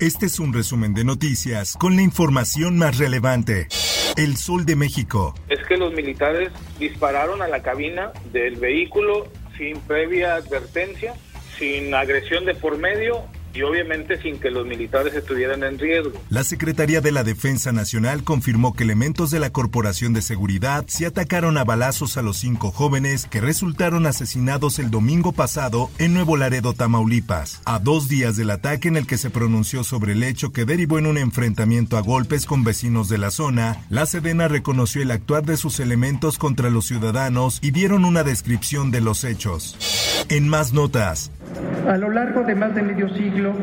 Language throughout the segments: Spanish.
Este es un resumen de noticias con la información más relevante. El Sol de México. Es que los militares dispararon a la cabina del vehículo sin previa advertencia, sin agresión de por medio y obviamente sin que los militares estuvieran en riesgo. La Secretaría de la Defensa Nacional confirmó que elementos de la Corporación de Seguridad se atacaron a balazos a los cinco jóvenes que resultaron asesinados el domingo pasado en Nuevo Laredo, Tamaulipas, a dos días del ataque en el que se pronunció sobre el hecho que derivó en un enfrentamiento a golpes con vecinos de la zona. La Sedena reconoció el actuar de sus elementos contra los ciudadanos y dieron una descripción de los hechos. En más notas, a lo largo de más de medio siglo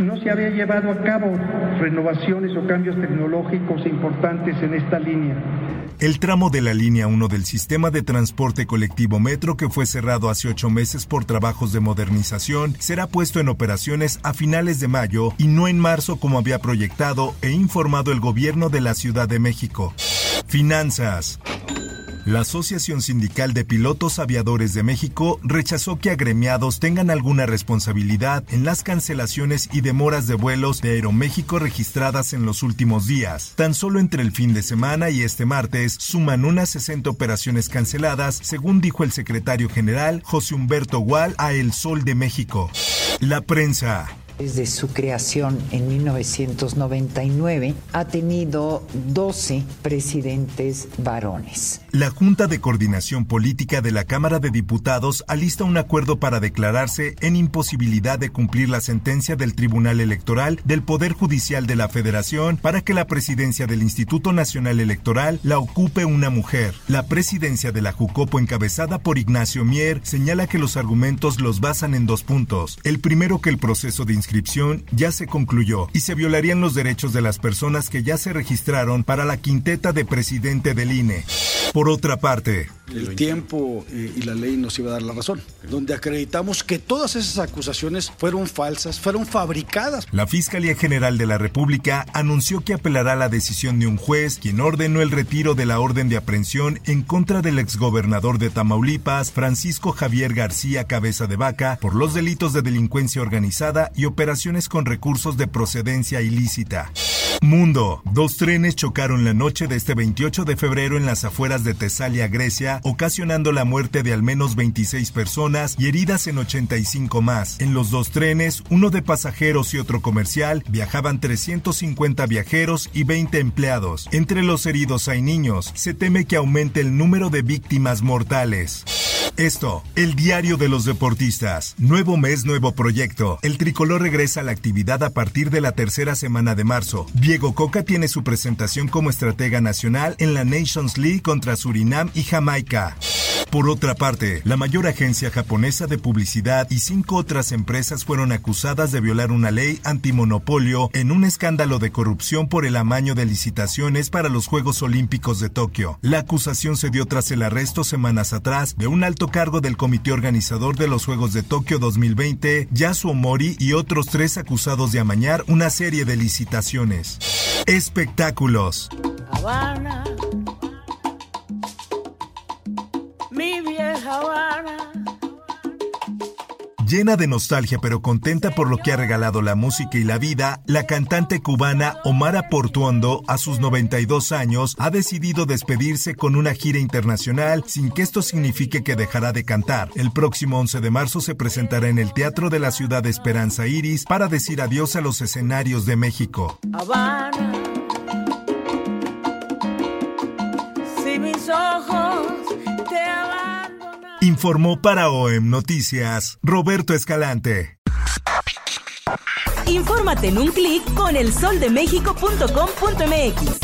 no se había llevado a cabo renovaciones o cambios tecnológicos importantes en esta línea. El tramo de la línea 1 del sistema de transporte colectivo Metro, que fue cerrado hace ocho meses por trabajos de modernización, será puesto en operaciones a finales de mayo y no en marzo como había proyectado e informado el gobierno de la Ciudad de México. Finanzas. La Asociación Sindical de Pilotos Aviadores de México rechazó que agremiados tengan alguna responsabilidad en las cancelaciones y demoras de vuelos de Aeroméxico registradas en los últimos días. Tan solo entre el fin de semana y este martes suman unas 60 operaciones canceladas, según dijo el secretario general José Humberto Gual a El Sol de México. La prensa. Desde su creación en 1999 ha tenido 12 presidentes varones. La Junta de Coordinación Política de la Cámara de Diputados alista un acuerdo para declararse en imposibilidad de cumplir la sentencia del Tribunal Electoral del Poder Judicial de la Federación para que la presidencia del Instituto Nacional Electoral la ocupe una mujer. La presidencia de la Jucopo encabezada por Ignacio Mier señala que los argumentos los basan en dos puntos. El primero que el proceso de ya se concluyó y se violarían los derechos de las personas que ya se registraron para la quinteta de presidente del INE. Por otra parte, el tiempo eh, y la ley nos iba a dar la razón, donde acreditamos que todas esas acusaciones fueron falsas, fueron fabricadas. La Fiscalía General de la República anunció que apelará la decisión de un juez quien ordenó el retiro de la orden de aprehensión en contra del exgobernador de Tamaulipas, Francisco Javier García Cabeza de Vaca, por los delitos de delincuencia organizada y operaciones con recursos de procedencia ilícita. Mundo. Dos trenes chocaron la noche de este 28 de febrero en las afueras de Tesalia, Grecia, ocasionando la muerte de al menos 26 personas y heridas en 85 más. En los dos trenes, uno de pasajeros y otro comercial, viajaban 350 viajeros y 20 empleados. Entre los heridos hay niños. Se teme que aumente el número de víctimas mortales. Esto, el diario de los deportistas. Nuevo mes, nuevo proyecto. El tricolor regresa a la actividad a partir de la tercera semana de marzo. Diego Coca tiene su presentación como estratega nacional en la Nations League contra Surinam y Jamaica. Por otra parte, la mayor agencia japonesa de publicidad y cinco otras empresas fueron acusadas de violar una ley antimonopolio en un escándalo de corrupción por el amaño de licitaciones para los Juegos Olímpicos de Tokio. La acusación se dio tras el arresto semanas atrás de un alto cargo del comité organizador de los Juegos de Tokio 2020, Yasuo Mori, y otros tres acusados de amañar una serie de licitaciones. Espectáculos. Mi vieja. Llena de nostalgia pero contenta por lo que ha regalado la música y la vida, la cantante cubana Omara Portuondo, a sus 92 años, ha decidido despedirse con una gira internacional sin que esto signifique que dejará de cantar. El próximo 11 de marzo se presentará en el Teatro de la Ciudad de Esperanza Iris para decir adiós a los escenarios de México. Informó para OEM Noticias Roberto Escalante. Infórmate en un clic con elsoldemexico.com.mx.